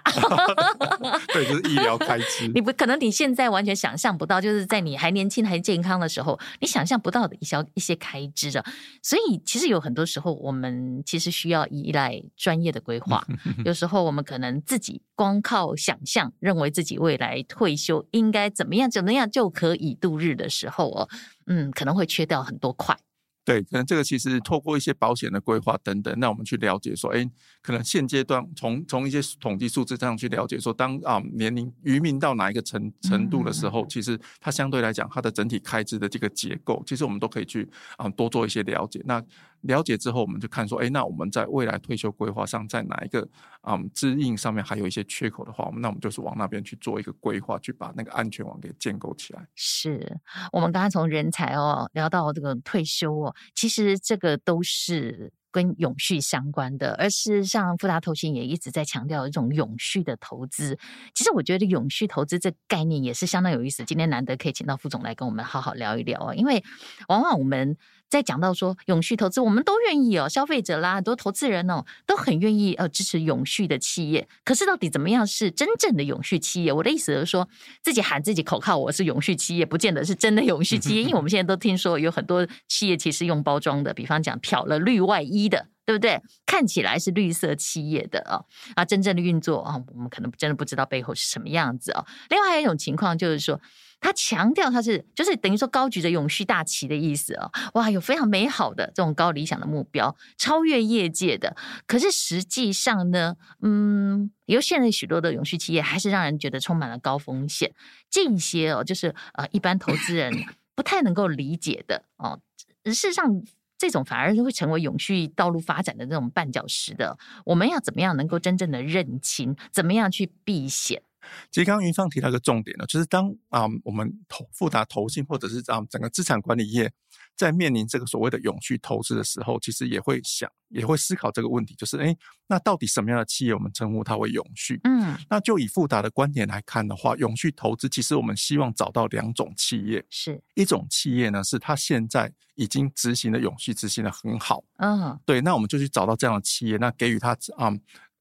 对，就是医疗开支。你不可能你现在完全想象不到，就是在你还年轻还健康的时候，你想象不到的一些一些开支啊。所以其实有很多时候，我们其实需要依赖专业的规划。有时候我们可能自己光靠想象，认为自己未来退休应该怎么样怎么样就可以度日的时候哦，嗯，可能会缺掉很多块。对，可能这个其实透过一些保险的规划等等，那我们去了解说，哎，可能现阶段从从一些统计数字上去了解说，当啊年龄余命到哪一个程程度的时候，其实它相对来讲，它的整体开支的这个结构，其实我们都可以去啊多做一些了解。那了解之后，我们就看说，哎，那我们在未来退休规划上，在哪一个啊、嗯、支应上面还有一些缺口的话，我们那我们就是往那边去做一个规划，去把那个安全网给建构起来。是我们刚刚从人才哦聊到这个退休哦，其实这个都是跟永续相关的，而事实上，富达投信也一直在强调一种永续的投资。其实我觉得永续投资这概念也是相当有意思。今天难得可以请到副总来跟我们好好聊一聊啊，因为往往我们。在讲到说永续投资，我们都愿意哦，消费者啦，很多投资人哦，都很愿意呃支持永续的企业。可是到底怎么样是真正的永续企业？我的意思是说，自己喊自己口号，我是永续企业，不见得是真的永续企业。因为我们现在都听说有很多企业其实用包装的，比方讲漂了绿外衣的，对不对？看起来是绿色企业的哦，啊，真正的运作啊，我们可能真的不知道背后是什么样子哦。另外还有一种情况就是说。他强调他是就是等于说高举着永续大旗的意思哦，哇，有非常美好的这种高理想的目标，超越业界的。可是实际上呢，嗯，有现在许多的永续企业还是让人觉得充满了高风险。这些哦，就是呃一般投资人 不太能够理解的哦。事实上，这种反而会成为永续道路发展的这种绊脚石的。我们要怎么样能够真正的认清？怎么样去避险？其实刚刚云上提到一个重点呢，就是当啊、嗯、我们投富达投信或者是啊整个资产管理业在面临这个所谓的永续投资的时候，其实也会想也会思考这个问题，就是哎，那到底什么样的企业我们称呼它为永续？嗯，那就以富达的观点来看的话，永续投资其实我们希望找到两种企业，是。一种企业呢，是它现在已经执行的永续执行的很好，嗯，对，那我们就去找到这样的企业，那给予它啊。嗯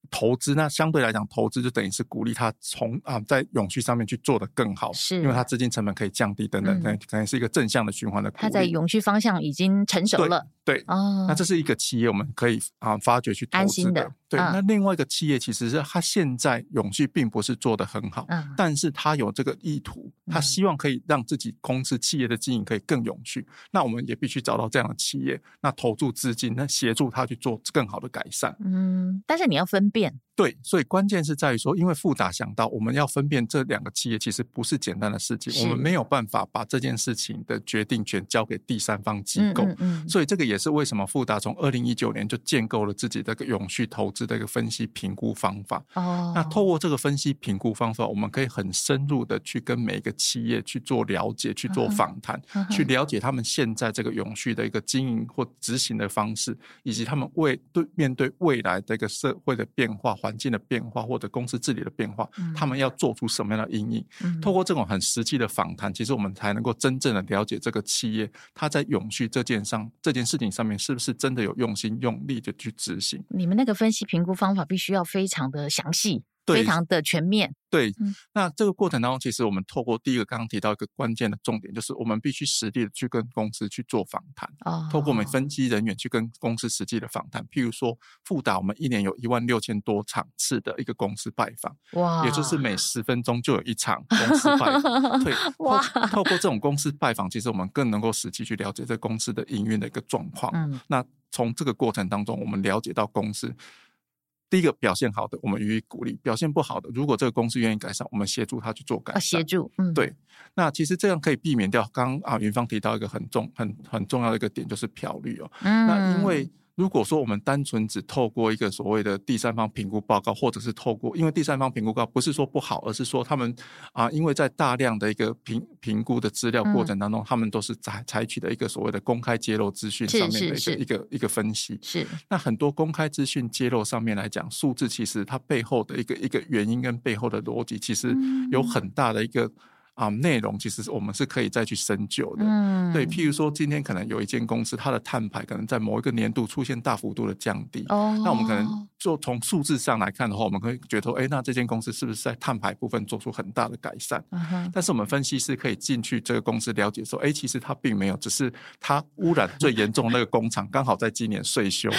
投资，那相对来讲，投资就等于是鼓励他从啊在永续上面去做的更好，是因为他资金成本可以降低等等，那可能是一个正向的循环的。他在永续方向已经成熟了，对，对哦，那这是一个企业我们可以啊发掘去投资的。对，那另外一个企业其实是他现在永续并不是做的很好，嗯，但是他有这个意图，他希望可以让自己公司企业的经营可以更永续。那我们也必须找到这样的企业，那投注资金，那协助他去做更好的改善。嗯，但是你要分辨。对，所以关键是在于说，因为富达想到我们要分辨这两个企业，其实不是简单的事情，我们没有办法把这件事情的决定权交给第三方机构。嗯嗯嗯，所以这个也是为什么富达从二零一九年就建构了自己的个永续投资的一个分析评估方法。哦，那透过这个分析评估方法，我们可以很深入的去跟每一个企业去做了解，去做访谈，去了解他们现在这个永续的一个经营或执行的方式，以及他们未对面对未来的一个社会的变化。环境的变化或者公司治理的变化，嗯、他们要做出什么样的因应？嗯、透过这种很实际的访谈，其实我们才能够真正的了解这个企业，它在永续这件上这件事情上面是不是真的有用心用力的去执行。你们那个分析评估方法必须要非常的详细。非常的全面。对，那这个过程当中，其实我们透过第一个刚刚提到一个关键的重点，就是我们必须实地的去跟公司去做访谈。哦。透过我们分析人员去跟公司实际的访谈，譬如说富达，我们一年有一万六千多场次的一个公司拜访。哇。也就是每十分钟就有一场公司拜访。对。哇。透过这种公司拜访，其实我们更能够实际去了解这公司的营运的一个状况。嗯。那从这个过程当中，我们了解到公司。第一个表现好的，我们予以鼓励；表现不好的，如果这个公司愿意改善，我们协助他去做改善。协助，嗯，对。那其实这样可以避免掉刚刚啊云芳提到一个很重、很很重要的一个点，就是漂绿哦。嗯。那因为如果说我们单纯只透过一个所谓的第三方评估报告，或者是透过，因为第三方评估报告不是说不好，而是说他们啊，因为在大量的一个评评估的资料过程当中，嗯、他们都是采采取的一个所谓的公开揭露资讯上面的一个一个一个分析。是那很多公开资讯揭露上面来讲，数字其实它背后的一个一个原因跟背后的逻辑，其实有很大的一个。啊，内容其实我们是可以再去深究的。嗯，对，譬如说今天可能有一间公司，它的碳排可能在某一个年度出现大幅度的降低。哦，那我们可能就从数字上来看的话，我们可以觉得，哎，那这间公司是不是在碳排部分做出很大的改善？但是我们分析师可以进去这个公司了解说，哎，其实它并没有，只是它污染最严重的那个工厂刚好在今年岁修。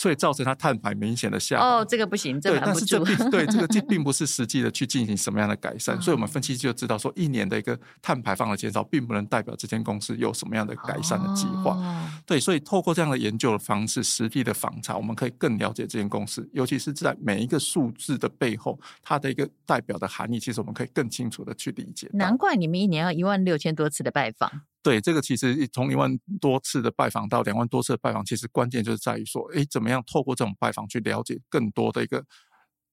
所以造成它碳排明显的下滑。哦，这个不行，这个不对，但是这并对这个 并并不是实际的去进行什么样的改善。哦、所以我们分析就知道说，一年的一个碳排放的减少，并不能代表这间公司有什么样的改善的计划。哦、对，所以透过这样的研究的方式，实地的访查，我们可以更了解这间公司，尤其是在每一个数字的背后，它的一个代表的含义，其实我们可以更清楚的去理解。难怪你们一年要一万六千多次的拜访。对，这个其实从一万多次的拜访到两万多次的拜访，其实关键就是在于说，哎，怎么样透过这种拜访去了解更多的一个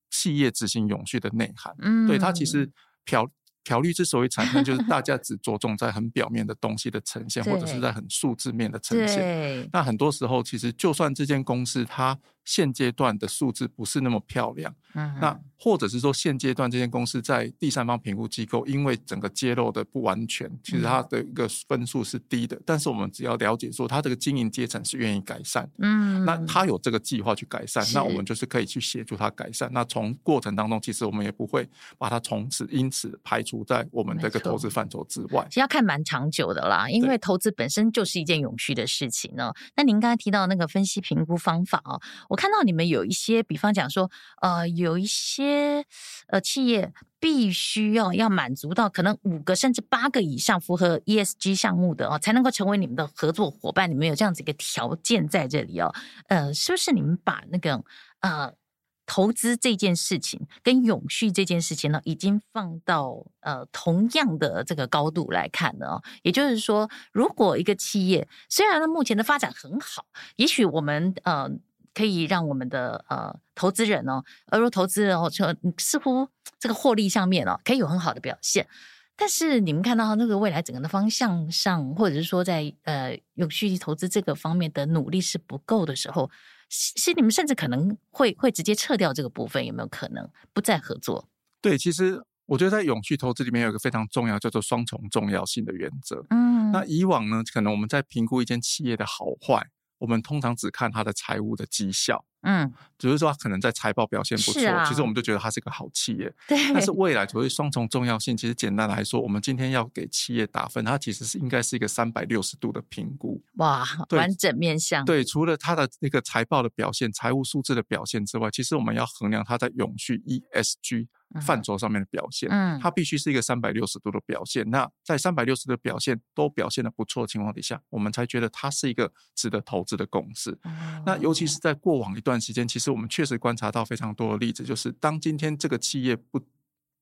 企业执行永续的内涵。嗯，对，它其实漂漂绿之所以产生，就是大家 只着重在很表面的东西的呈现，或者是在很数字面的呈现。那很多时候，其实就算这间公司它现阶段的数字不是那么漂亮，嗯，那。或者是说，现阶段这间公司在第三方评估机构，因为整个揭露的不完全，其实它的一个分数是低的。但是我们只要了解说，它这个经营阶层是愿意改善，嗯，那他有这个计划去改善，那我们就是可以去协助他改善。那从过程当中，其实我们也不会把它从此因此排除在我们这个投资范畴之外。其实要看蛮长久的啦，因为投资本身就是一件永续的事情呢。对那您刚才提到那个分析评估方法哦，我看到你们有一些，比方讲说，呃，有一些。呃，企业必须要要满足到可能五个甚至八个以上符合 ESG 项目的哦，才能够成为你们的合作伙伴。你们有这样子一个条件在这里哦，呃，是不是你们把那个呃投资这件事情跟永续这件事情呢，已经放到呃同样的这个高度来看呢？也就是说，如果一个企业虽然呢目前的发展很好，也许我们呃。可以让我们的呃投资人哦，而如投资人哦，就似乎这个获利上面哦，可以有很好的表现。但是你们看到那个未来整个的方向上，或者是说在呃永续投资这个方面的努力是不够的时候，是你们甚至可能会会直接撤掉这个部分，有没有可能不再合作？对，其实我觉得在永续投资里面有一个非常重要叫做双重重要性的原则。嗯，那以往呢，可能我们在评估一间企业的好坏。我们通常只看它的财务的绩效，嗯，只是说它可能在财报表现不错，啊、其实我们就觉得它是一个好企业。对，但是未来所谓双重重要性，其实简单来说，我们今天要给企业打分，它其实是应该是一个三百六十度的评估。哇，完整面向。对，除了它的那个财报的表现、财务数字的表现之外，其实我们要衡量它在永续 ESG。范畴上面的表现，嗯，它必须是一个三百六十度的表现。那在三百六十度的表现都表现得不错的情况底下，我们才觉得它是一个值得投资的公司。嗯、那尤其是在过往一段时间，其实我们确实观察到非常多的例子，就是当今天这个企业不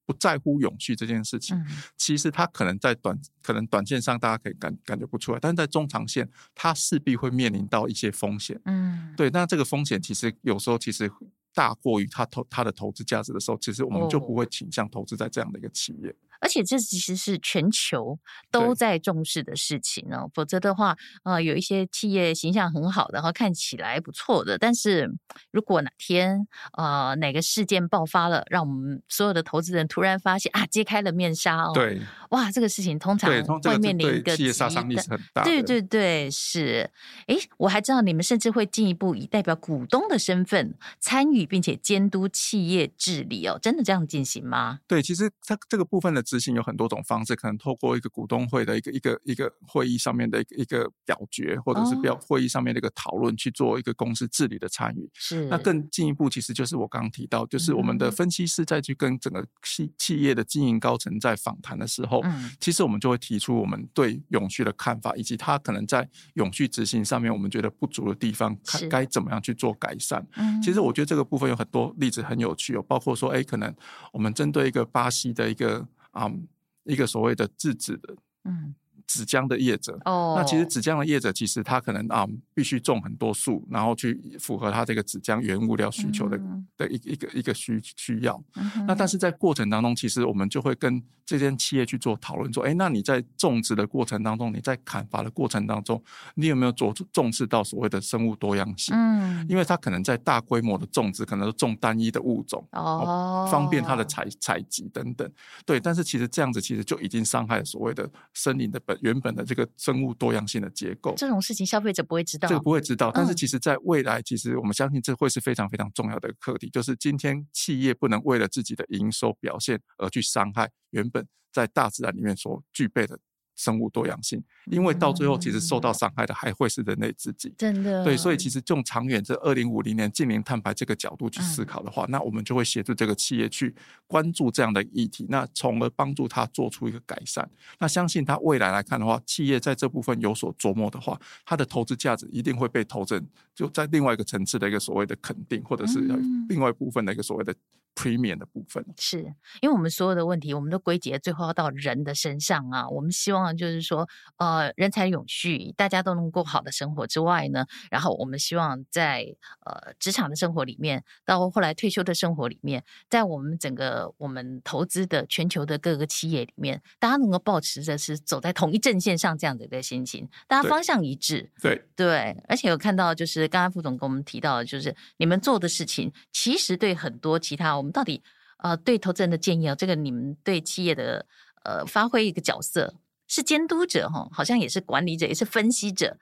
不在乎永续这件事情，嗯、其实它可能在短可能短线上大家可以感感觉不出来，但是在中长线，它势必会面临到一些风险。嗯，对，那这个风险其实有时候其实。大过于它投它的投资价值的时候，其实我们就不会倾向投资在这样的一个企业。而且这其实是全球都在重视的事情哦。否则的话，呃，有一些企业形象很好的，然后看起来不错的，但是如果哪天呃哪个事件爆发了，让我们所有的投资人突然发现啊，揭开了面纱哦，对，哇，这个事情通常会面临一个企业杀伤力是很大的。对对对，是。哎，我还知道你们甚至会进一步以代表股东的身份参与。并且监督企业治理哦，真的这样进行吗？对，其实它这个部分的执行有很多种方式，可能透过一个股东会的一个一个一个会议上面的一个一个表决，或者是表会议上面的一个讨论，去做一个公司治理的参与。是。那更进一步，其实就是我刚刚提到，就是我们的分析师再去跟整个企企业的经营高层在访谈的时候，嗯，其实我们就会提出我们对永续的看法，以及他可能在永续执行上面我们觉得不足的地方，看该怎么样去做改善。嗯，其实我觉得这个部分。有很多例子很有趣哦，包括说，哎，可能我们针对一个巴西的一个啊、一个所谓的自治的，嗯，纸浆的业者。哦，那其实纸浆的业者其实他可能啊必须种很多树，然后去符合他这个纸浆原物料需求的、嗯、的一一个一个需需要。嗯、那但是在过程当中，其实我们就会跟这间企业去做讨论，说，哎，那你在种植的过程当中，你在砍伐的过程当中，你有没有着重视到所谓的生物多样性？嗯，因为他可能在大规模的种植，可能都种单一的物种哦，方便它的采采集等等。对，但是其实这样子其实就已经伤害了所谓的森林的本原本的这个生物多样性的结构。这种事情消费者不会知道，这个不会知道。但是其实在未来，其实我们相信这会是非常非常重要的课题，就是今天企业不能为了自己的营收表现而去伤害原本在大自然里面所具备的。生物多样性，因为到最后其实受到伤害的还会是人类自己。真的，对，所以其实从长远这二零五零年净零碳排这个角度去思考的话，嗯、那我们就会协助这个企业去关注这样的议题，那从而帮助他做出一个改善。那相信他未来来看的话，企业在这部分有所琢磨的话，它的投资价值一定会被投资就在另外一个层次的一个所谓的肯定，或者是另外一部分的一个所谓的。Premium 的部分是因为我们所有的问题，我们都归结最后要到人的身上啊。我们希望就是说，呃，人才永续，大家都能过好的生活之外呢，然后我们希望在呃职场的生活里面，到后来退休的生活里面，在我们整个我们投资的全球的各个企业里面，大家能够保持着是走在同一阵线上这样的一个心情，大家方向一致。对对，而且有看到就是刚刚副总跟我们提到的，就是你们做的事情，其实对很多其他。我们到底呃对投资人的建议啊，这个你们对企业的呃发挥一个角色是监督者哈，好像也是管理者，也是分析者、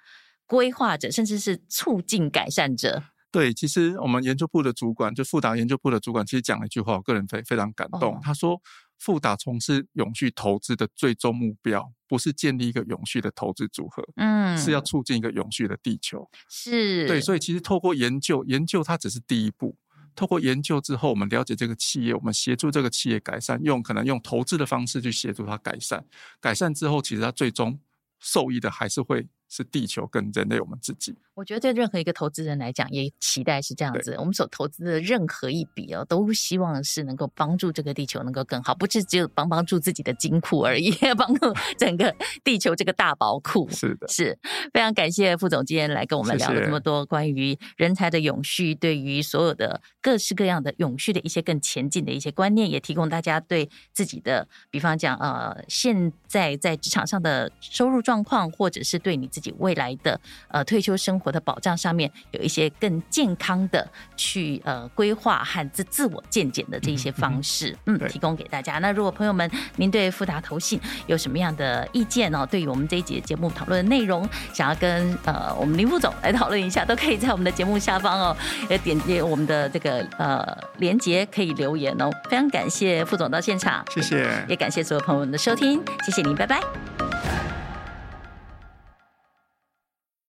规划者，甚至是促进改善者。对，其实我们研究部的主管，就富达研究部的主管，其实讲了一句话，我个人非非常感动。哦、他说，富达从事永续投资的最终目标，不是建立一个永续的投资组合，嗯，是要促进一个永续的地球。是对，所以其实透过研究，研究它只是第一步。透过研究之后，我们了解这个企业，我们协助这个企业改善，用可能用投资的方式去协助它改善。改善之后，其实它最终受益的还是会是地球跟人类，我们自己。我觉得对任何一个投资人来讲，也期待是这样子。我们所投资的任何一笔哦，都希望是能够帮助这个地球能够更好，不是只有帮帮助自己的金库而已，要 帮助整个地球这个大宝库。是的，是非常感谢副总今天来跟我们聊了这么多关于人才的永续，对于所有的各式各样的永续的一些更前进的一些观念，也提供大家对自己的，比方讲呃，现在在职场上的收入状况，或者是对你自己未来的呃退休生活。的保障上面有一些更健康的去呃规划和自自我健检的这些方式，嗯，提供给大家。那如果朋友们您对富达投信有什么样的意见呢？对于我们这一节节目讨论的内容，想要跟呃我们林副总来讨论一下，都可以在我们的节目下方哦，也点击我们的这个呃连接可以留言哦。非常感谢副总到现场，谢谢，也感谢所有朋友们的收听，谢谢您，拜拜。